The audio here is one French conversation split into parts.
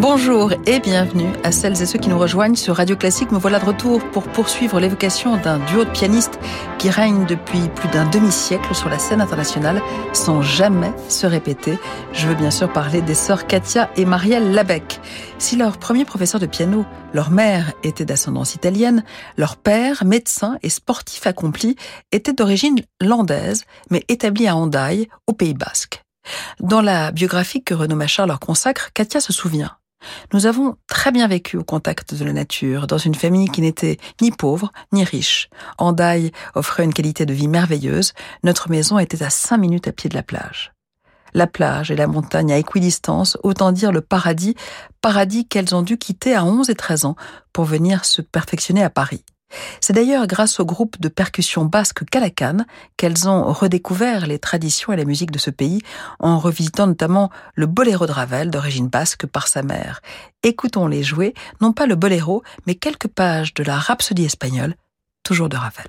Bonjour et bienvenue à celles et ceux qui nous rejoignent sur Radio Classique. Me voilà de retour pour poursuivre l'évocation d'un duo de pianistes qui règne depuis plus d'un demi-siècle sur la scène internationale sans jamais se répéter. Je veux bien sûr parler des sœurs Katia et Marielle Labec. Si leur premier professeur de piano, leur mère était d'ascendance italienne, leur père, médecin et sportif accompli, était d'origine landaise mais établi à Hendaye, au Pays Basque. Dans la biographie que Renaud Machard leur consacre, Katia se souvient. Nous avons très bien vécu au contact de la nature, dans une famille qui n'était ni pauvre ni riche. Andaille offrait une qualité de vie merveilleuse. Notre maison était à cinq minutes à pied de la plage. La plage et la montagne à équidistance, autant dire le paradis, paradis qu'elles ont dû quitter à 11 et 13 ans pour venir se perfectionner à Paris. C'est d'ailleurs grâce au groupe de percussion basque Calacan qu'elles ont redécouvert les traditions et la musique de ce pays en revisitant notamment le boléro de Ravel d'origine basque par sa mère. Écoutons-les jouer, non pas le boléro, mais quelques pages de la rhapsodie espagnole, toujours de Ravel.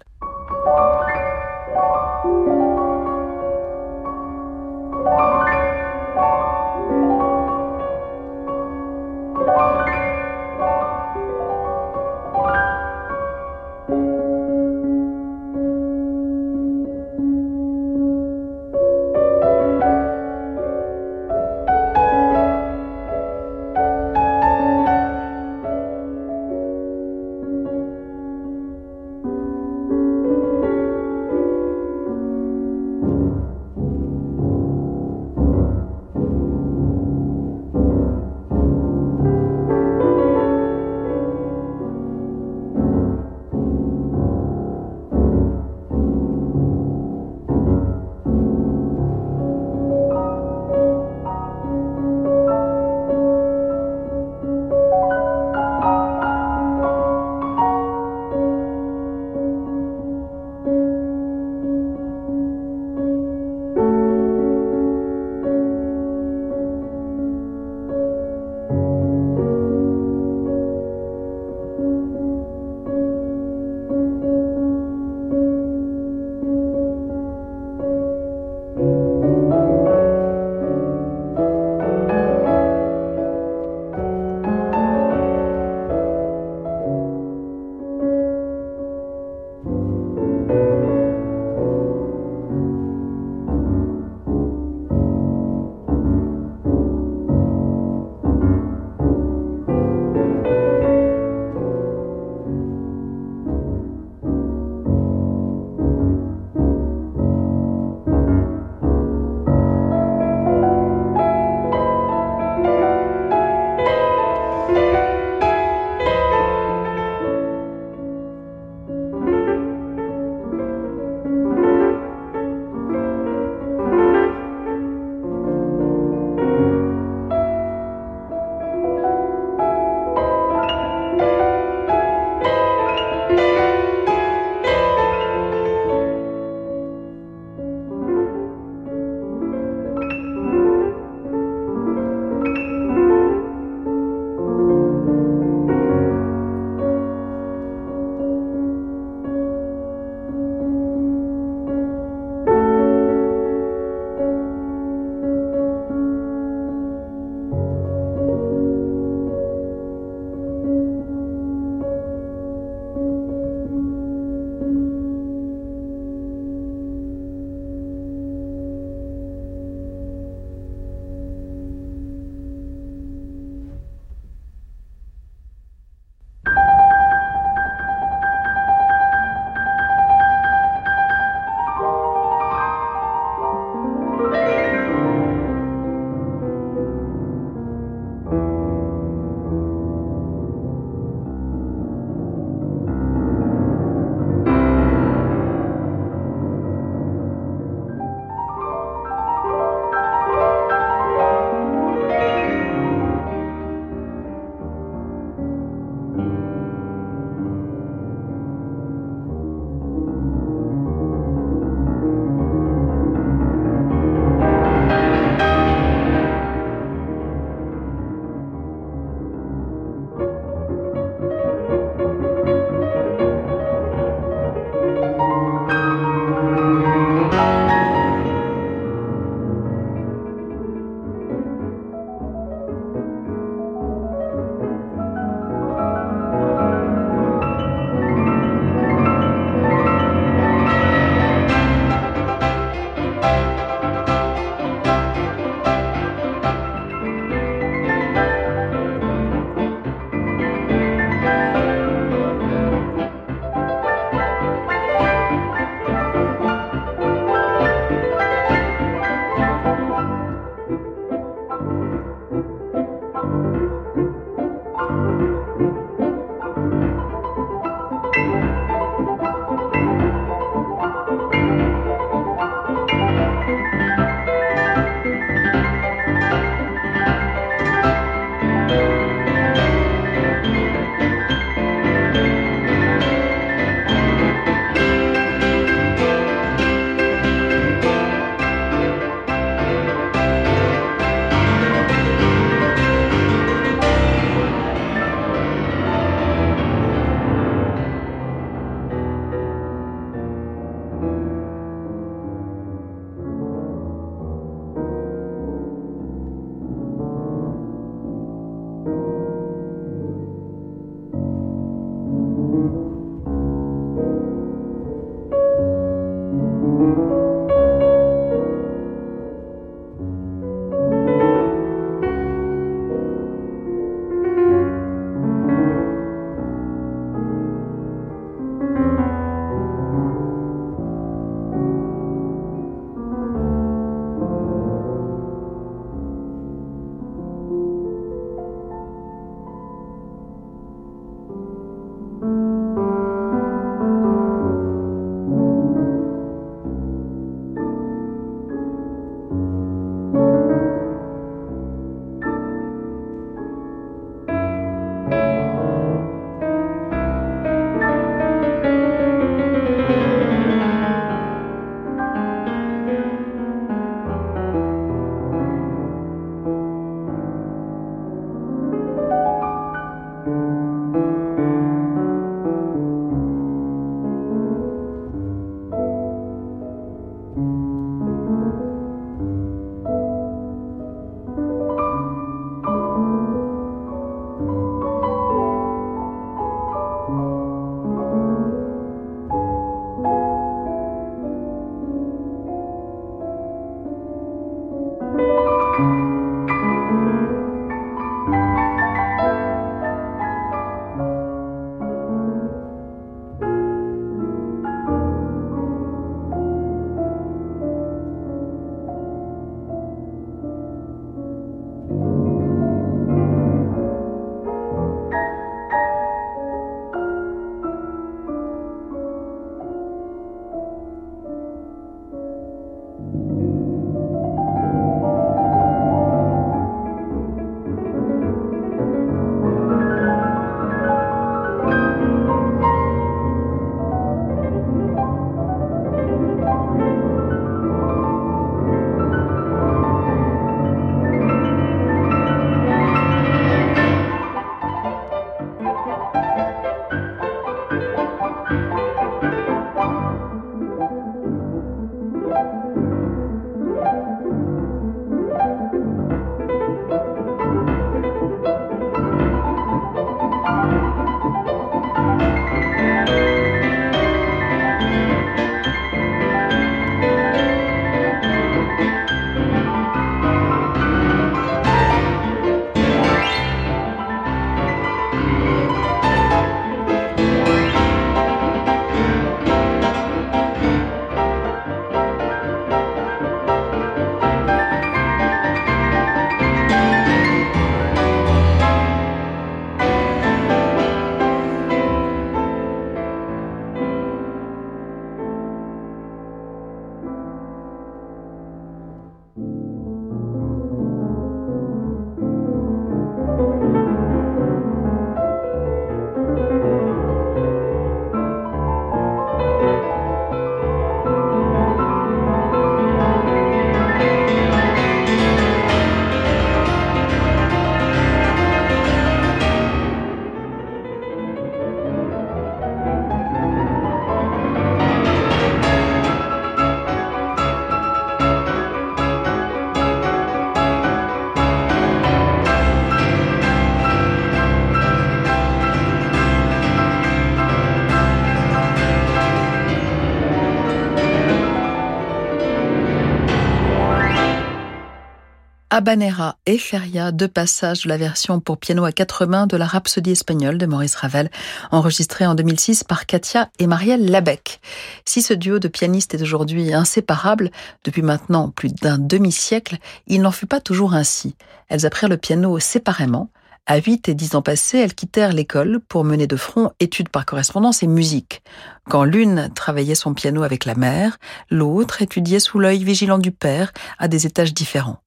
Habanera et Feria, deux passages de la version pour piano à quatre mains de la Rhapsodie espagnole de Maurice Ravel, enregistrée en 2006 par Katia et Marielle Labec. Si ce duo de pianistes est aujourd'hui inséparable, depuis maintenant plus d'un demi-siècle, il n'en fut pas toujours ainsi. Elles apprirent le piano séparément, à 8 et 10 ans passés, elles quittèrent l'école pour mener de front études par correspondance et musique. Quand l'une travaillait son piano avec la mère, l'autre étudiait sous l'œil vigilant du père à des étages différents.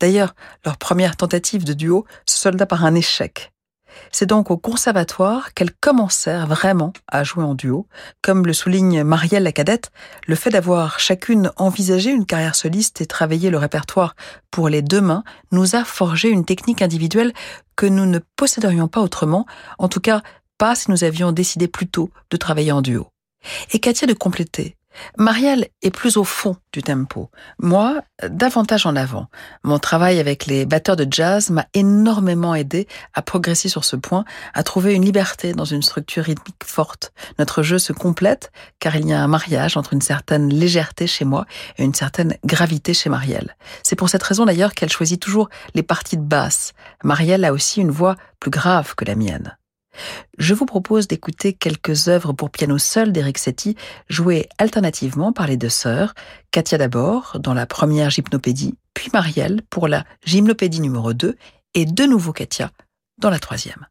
D'ailleurs, leur première tentative de duo se solda par un échec. C'est donc au conservatoire qu'elles commencèrent vraiment à jouer en duo. Comme le souligne Marielle la cadette, le fait d'avoir chacune envisagé une carrière soliste et travaillé le répertoire pour les deux mains nous a forgé une technique individuelle que nous ne posséderions pas autrement, en tout cas pas si nous avions décidé plus tôt de travailler en duo. Et Katia de compléter. Marielle est plus au fond du tempo. Moi, davantage en avant. Mon travail avec les batteurs de jazz m'a énormément aidé à progresser sur ce point, à trouver une liberté dans une structure rythmique forte. Notre jeu se complète car il y a un mariage entre une certaine légèreté chez moi et une certaine gravité chez Marielle. C'est pour cette raison d'ailleurs qu'elle choisit toujours les parties de basse. Marielle a aussi une voix plus grave que la mienne. Je vous propose d'écouter quelques œuvres pour piano seul d'Eric Setti, jouées alternativement par les deux sœurs, Katia d'abord dans la première gymnopédie, puis Marielle pour la gymnopédie numéro 2, et de nouveau Katia dans la troisième.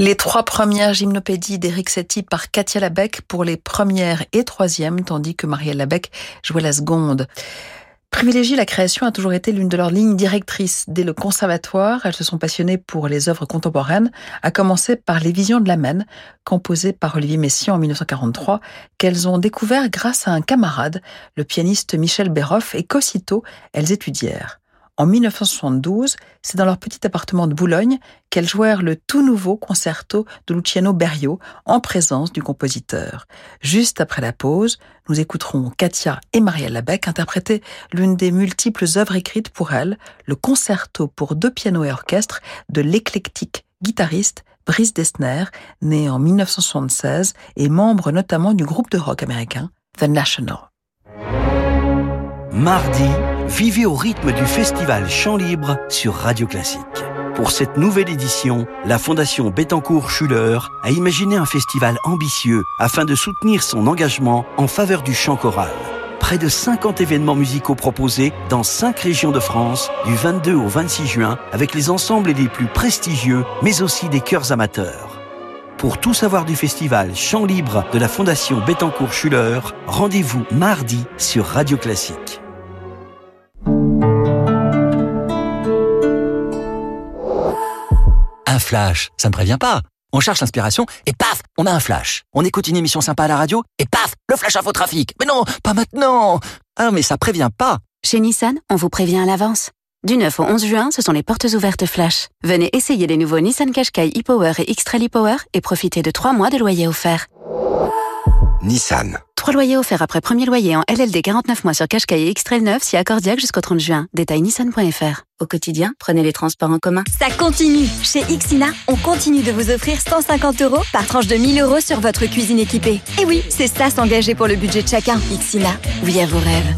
Les trois premières gymnopédies d'Éric Satie par Katia Labec pour les premières et troisièmes, tandis que Marielle Labec jouait la seconde. Privilégier la création a toujours été l'une de leurs lignes directrices. Dès le conservatoire, elles se sont passionnées pour les œuvres contemporaines, à commencer par Les Visions de la Maine, composées par Olivier Messiaen en 1943, qu'elles ont découvert grâce à un camarade, le pianiste Michel Béroff, et qu'aussitôt elles étudièrent. En 1972, c'est dans leur petit appartement de Boulogne qu'elles jouèrent le tout nouveau concerto de Luciano Berio en présence du compositeur. Juste après la pause, nous écouterons Katia et Marielle Labec interpréter l'une des multiples œuvres écrites pour elles, le concerto pour deux pianos et orchestre de l'éclectique guitariste Brice Dessner, né en 1976 et membre notamment du groupe de rock américain The National. Mardi, vivez au rythme du festival Chant Libre sur Radio Classique. Pour cette nouvelle édition, la Fondation Bettencourt Schuller a imaginé un festival ambitieux afin de soutenir son engagement en faveur du chant choral. Près de 50 événements musicaux proposés dans 5 régions de France du 22 au 26 juin avec les ensembles les plus prestigieux mais aussi des chœurs amateurs. Pour tout savoir du festival Chant Libre de la Fondation Bettencourt Schuller, rendez-vous mardi sur Radio Classique. Flash, ça ne prévient pas. On cherche l'inspiration et paf, on a un flash. On écoute une émission sympa à la radio et paf, le flash info. Mais non, pas maintenant. Ah, mais ça prévient pas. Chez Nissan, on vous prévient à l'avance. Du 9 au 11 juin, ce sont les portes ouvertes flash. Venez essayer les nouveaux Nissan Qashqai e-Power et X-Trail e-Power et profitez de 3 mois de loyer offert. Nissan. 3 loyers offerts après premier loyer en LLD 49 mois sur Qashqai et X-Trail 9 si accordiaque jusqu'au 30 juin. Détail nissan.fr. Au quotidien, prenez les transports en commun. Ça continue Chez Xina, on continue de vous offrir 150 euros par tranche de 1000 euros sur votre cuisine équipée. Et oui, c'est ça s'engager pour le budget de chacun. Xina, oui à vos rêves.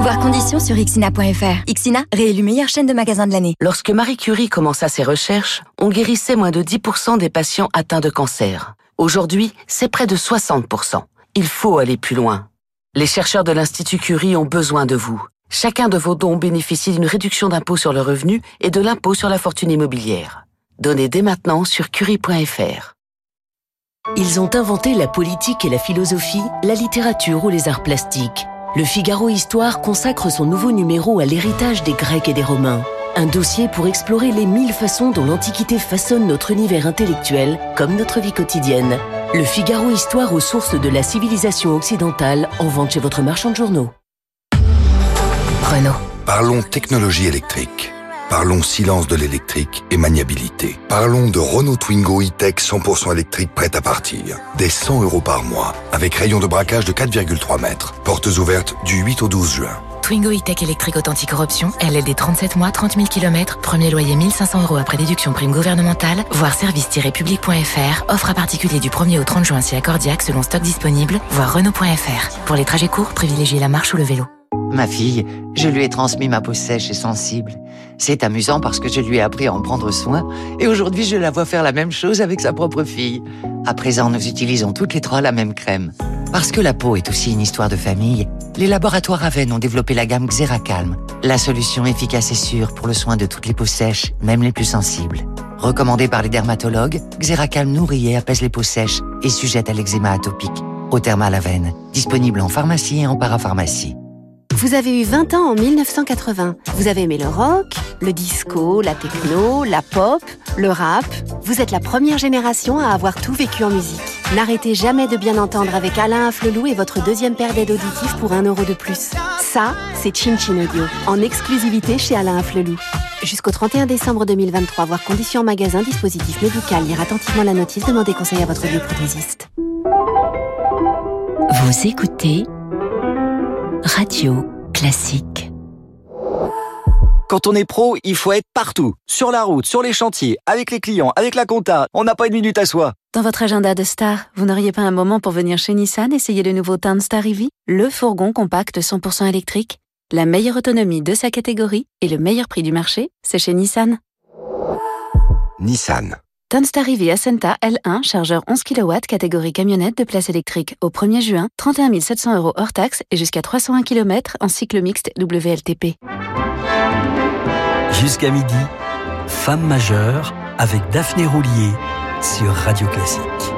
Voir conditions sur xina.fr. Xina, réélu meilleure chaîne de magasins de l'année. Lorsque Marie Curie commença ses recherches, on guérissait moins de 10% des patients atteints de cancer. Aujourd'hui, c'est près de 60%. Il faut aller plus loin. Les chercheurs de l'Institut Curie ont besoin de vous. Chacun de vos dons bénéficie d'une réduction d'impôt sur le revenu et de l'impôt sur la fortune immobilière. Donnez dès maintenant sur curie.fr. Ils ont inventé la politique et la philosophie, la littérature ou les arts plastiques. Le Figaro Histoire consacre son nouveau numéro à l'héritage des Grecs et des Romains. Un dossier pour explorer les mille façons dont l'Antiquité façonne notre univers intellectuel comme notre vie quotidienne. Le Figaro Histoire aux sources de la civilisation occidentale en vente chez votre marchand de journaux. Renault. Parlons technologie électrique. Parlons silence de l'électrique et maniabilité. Parlons de Renault Twingo e-Tech 100% électrique prête à partir. Des 100 euros par mois, avec rayon de braquage de 4,3 mètres. Portes ouvertes du 8 au 12 juin. Twingo e-Tech électrique authentique corruption, LLD 37 mois, 30 000 km, premier loyer 1500 euros après déduction prime gouvernementale, voire service-public.fr, offre à particulier du 1er au 30 juin si accordiaque selon stock disponible, voire Renault.fr. Pour les trajets courts, privilégiez la marche ou le vélo. Ma fille, je lui ai transmis ma peau sèche et sensible. C'est amusant parce que je lui ai appris à en prendre soin et aujourd'hui je la vois faire la même chose avec sa propre fille. À présent, nous utilisons toutes les trois la même crème. Parce que la peau est aussi une histoire de famille, les laboratoires Aven ont développé la gamme Xeracalm, la solution efficace et sûre pour le soin de toutes les peaux sèches, même les plus sensibles. Recommandée par les dermatologues, Xeracalm nourrit et apaise les peaux sèches et sujette à l'eczéma atopique. Au thermal Aven, disponible en pharmacie et en parapharmacie. Vous avez eu 20 ans en 1980. Vous avez aimé le rock, le disco, la techno, la pop, le rap. Vous êtes la première génération à avoir tout vécu en musique. N'arrêtez jamais de bien entendre avec Alain Afflelou et votre deuxième paire d'aides auditives pour un euro de plus. Ça, c'est Chin Chin Audio, en exclusivité chez Alain Afflelou. Jusqu'au 31 décembre 2023, voir conditions magasin, dispositif médical, lire attentivement la notice, demandez conseil à votre bioprothésiste. Vous écoutez Radio Classique. Quand on est pro, il faut être partout. Sur la route, sur les chantiers, avec les clients, avec la compta. On n'a pas une minute à soi. Dans votre agenda de star, vous n'auriez pas un moment pour venir chez Nissan essayer le nouveau Townstar EV, le fourgon compact 100% électrique La meilleure autonomie de sa catégorie et le meilleur prix du marché, c'est chez Nissan. Nissan. Townstar EV Ascenta L1, chargeur 11 kW, catégorie camionnette de place électrique. Au 1er juin, 31 700 euros hors taxe et jusqu'à 301 km en cycle mixte WLTP. Jusqu'à midi, Femme majeure avec Daphné Roulier sur Radio Classique.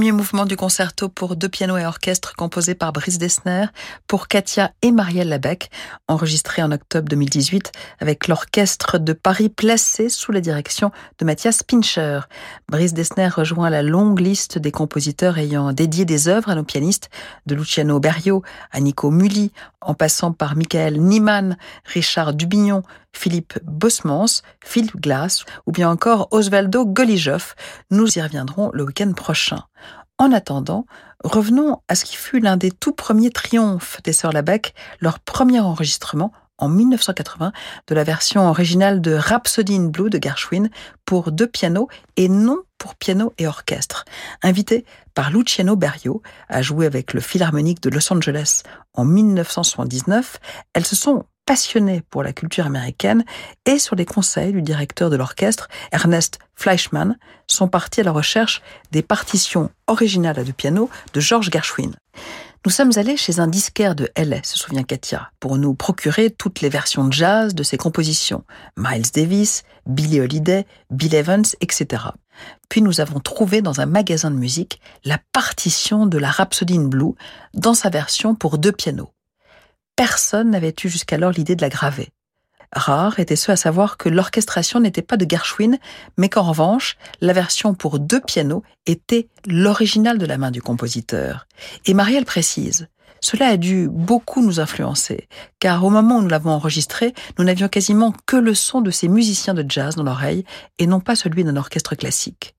Premier mouvement du concerto pour deux pianos et orchestre composé par Brice Dessner pour Katia et Marielle Labec, enregistré en octobre 2018 avec l'orchestre de Paris placé sous la direction de Mathias Pincher. Brice Dessner rejoint la longue liste des compositeurs ayant dédié des œuvres à nos pianistes, de Luciano Berio à Nico Mulli, en passant par Michael Niemann, Richard Dubignon, Philippe Bosmans, Philippe Glass ou bien encore Osvaldo Golijov. Nous y reviendrons le week-end prochain. En attendant, revenons à ce qui fut l'un des tout premiers triomphes des Sœurs Labec, leur premier enregistrement en 1980 de la version originale de Rhapsody in Blue de Gershwin pour deux pianos et non pour piano et orchestre. Invité par Luciano Berio à jouer avec le Philharmonique de Los Angeles en 1979, elles se sont passionnées pour la culture américaine et sur les conseils du directeur de l'orchestre, Ernest Fleischmann, sont partis à la recherche des partitions originales à deux pianos de George Gershwin. Nous sommes allés chez un disquaire de LA, se souvient Katia, pour nous procurer toutes les versions de jazz de ses compositions. Miles Davis, Billie Holiday, Bill Evans, etc. Puis nous avons trouvé dans un magasin de musique la partition de la Rhapsody in Blue dans sa version pour deux pianos. Personne n'avait eu jusqu'alors l'idée de la graver. Rares étaient ceux à savoir que l'orchestration n'était pas de Gershwin, mais qu'en revanche, la version pour deux pianos était l'original de la main du compositeur. Et Marielle précise, cela a dû beaucoup nous influencer, car au moment où nous l'avons enregistré, nous n'avions quasiment que le son de ces musiciens de jazz dans l'oreille et non pas celui d'un orchestre classique.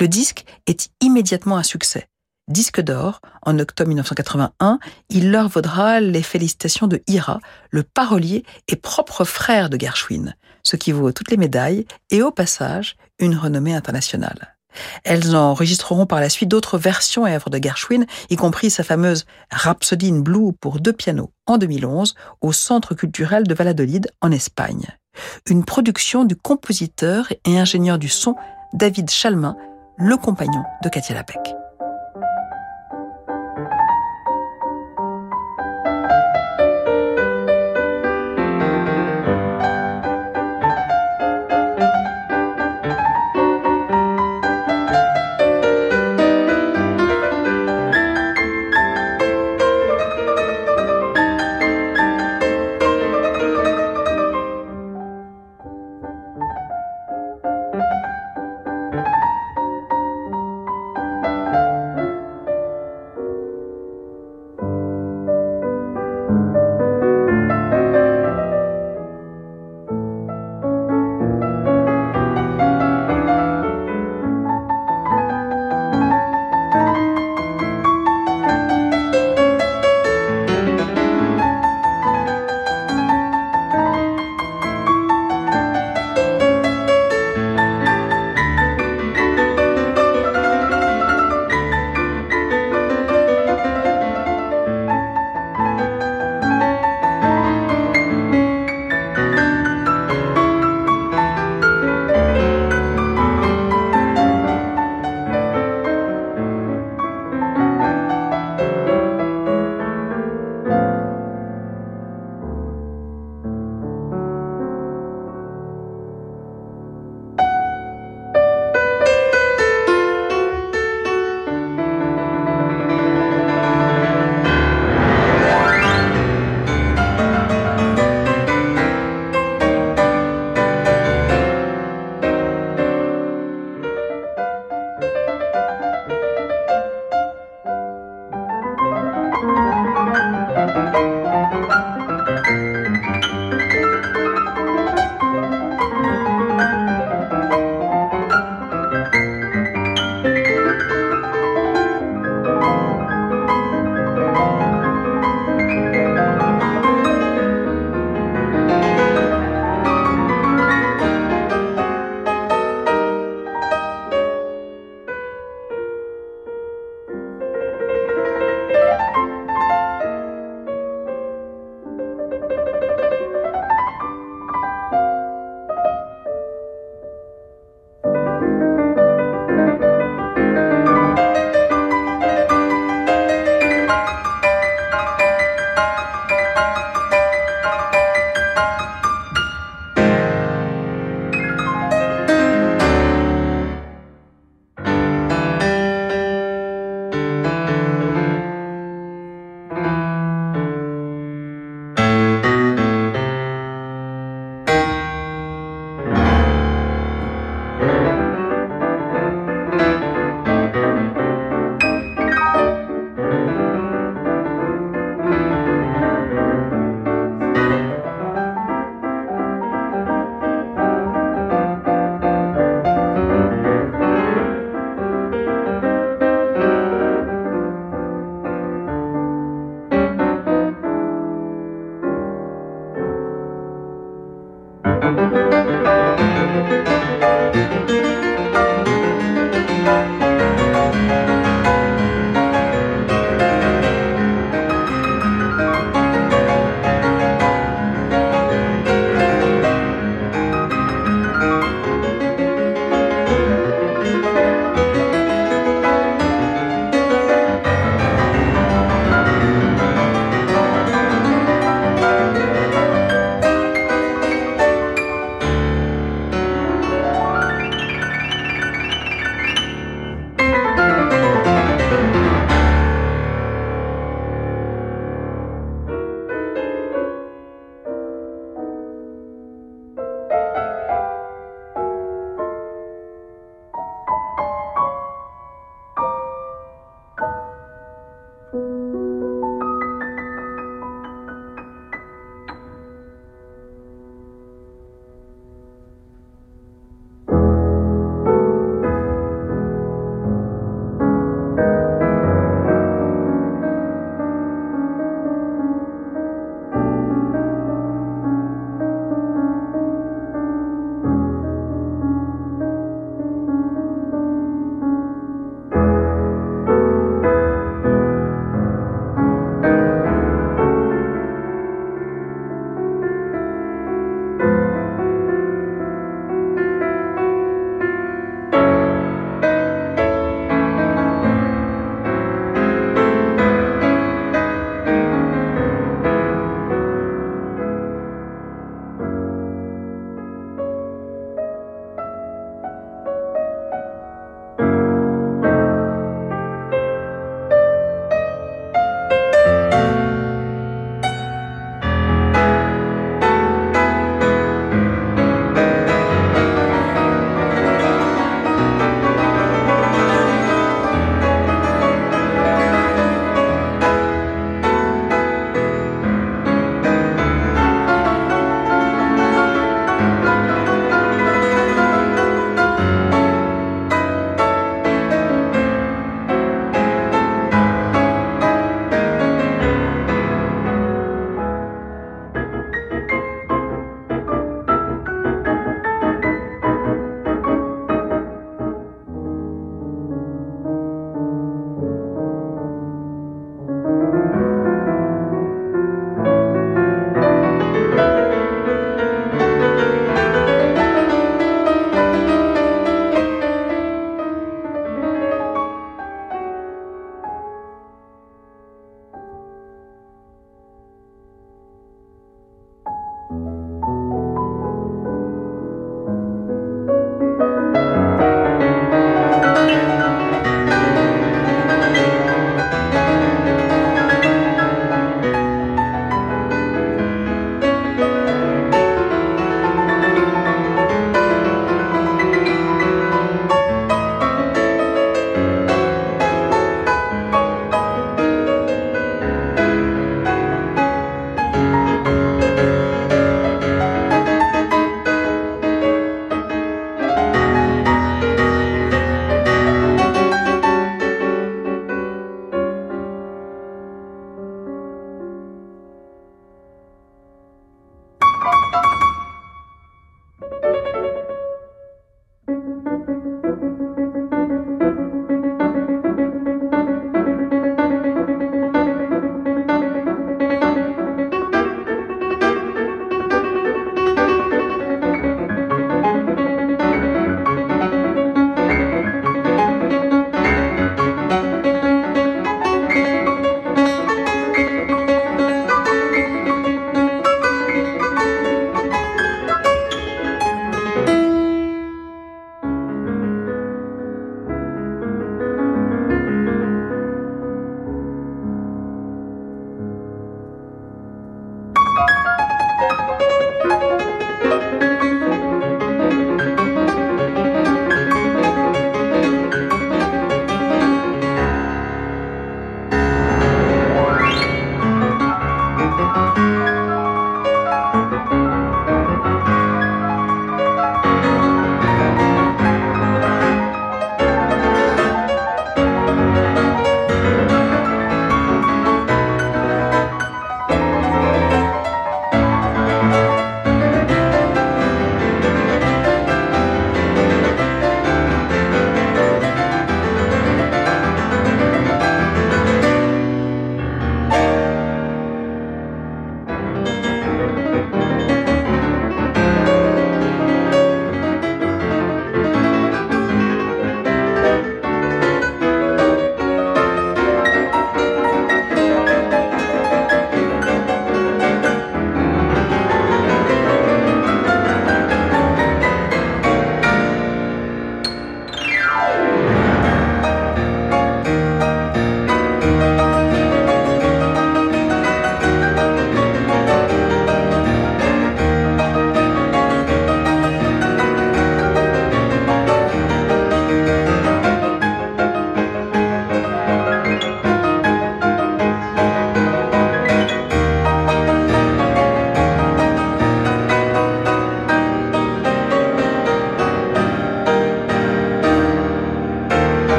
Le disque est immédiatement un succès disque d'or en octobre 1981, il leur vaudra les félicitations de Ira, le parolier et propre frère de Gershwin, ce qui vaut toutes les médailles et au passage une renommée internationale. Elles enregistreront par la suite d'autres versions et œuvres de Gershwin, y compris sa fameuse Rhapsody in Blue pour deux pianos en 2011 au Centre culturel de Valladolid en Espagne. Une production du compositeur et ingénieur du son David Chalmin, le compagnon de Katia Lapek.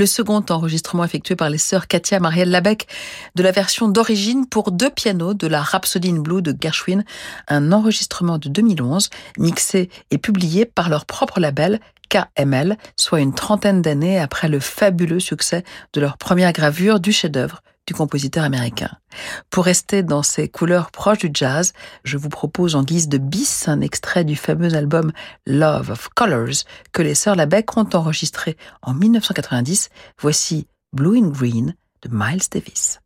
Le second enregistrement effectué par les sœurs Katia Marielle Labec de la version d'origine pour deux pianos de la Rhapsody in Blue de Gershwin, un enregistrement de 2011 mixé et publié par leur propre label KML, soit une trentaine d'années après le fabuleux succès de leur première gravure du chef-d'œuvre compositeur américain. Pour rester dans ces couleurs proches du jazz, je vous propose en guise de bis un extrait du fameux album Love of Colors que les sœurs Labec ont enregistré en 1990. Voici Blue and Green de Miles Davis.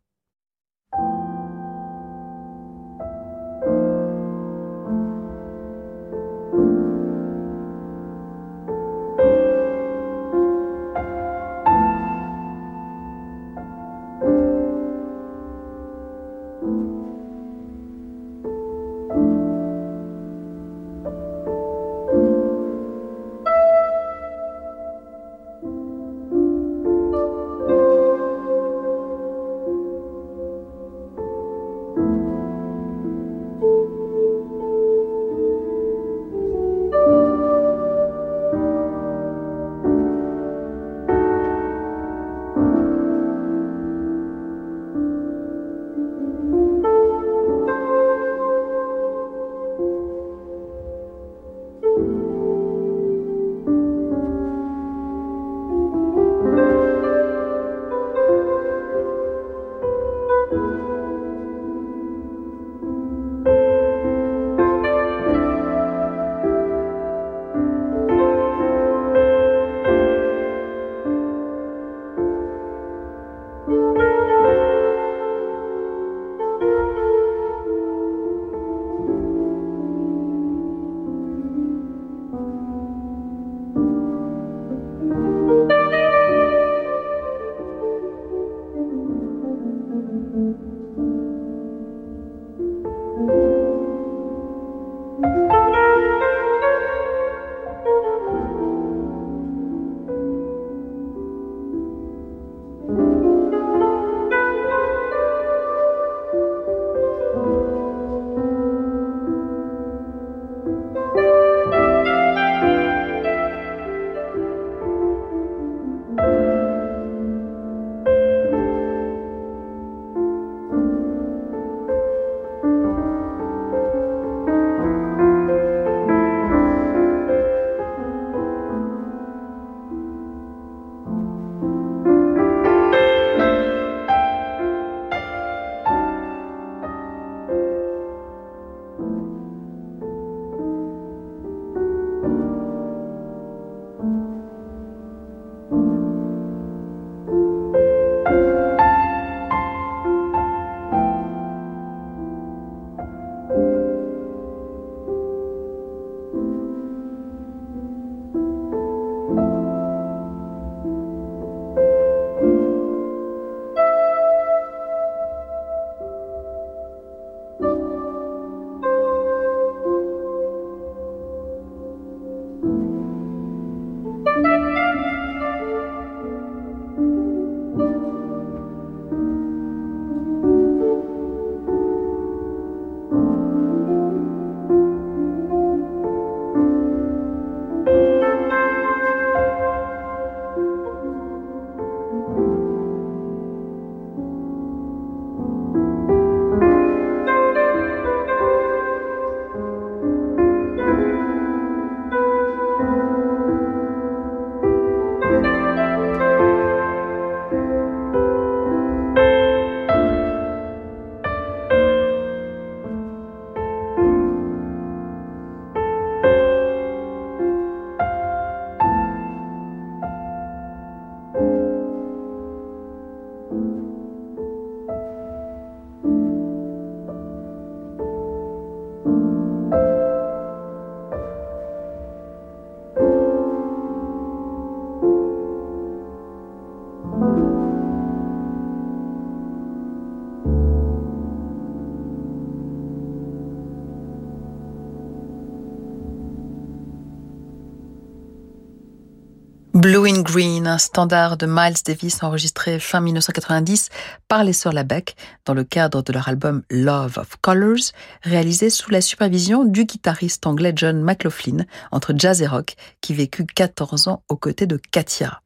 Green, un standard de Miles Davis enregistré fin 1990 par les sœurs Labec dans le cadre de leur album Love of Colors, réalisé sous la supervision du guitariste anglais John McLaughlin entre jazz et rock qui vécut 14 ans aux côtés de Katia.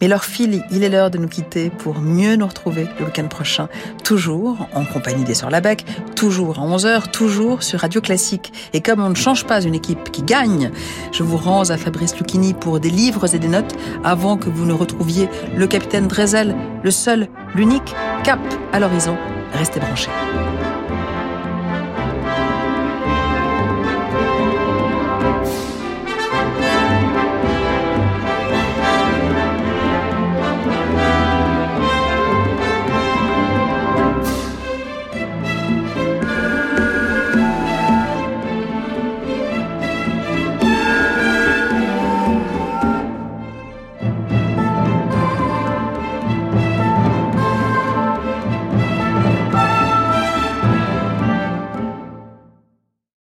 Mais leur file, il est l'heure de nous quitter pour mieux nous retrouver le week-end prochain, toujours en compagnie des Sœurs Labec, toujours à 11h, toujours sur Radio Classique. Et comme on ne change pas une équipe qui gagne, je vous rends à Fabrice Lucchini pour des livres et des notes avant que vous ne retrouviez le capitaine Drezel, le seul, l'unique cap à l'horizon. Restez branchés.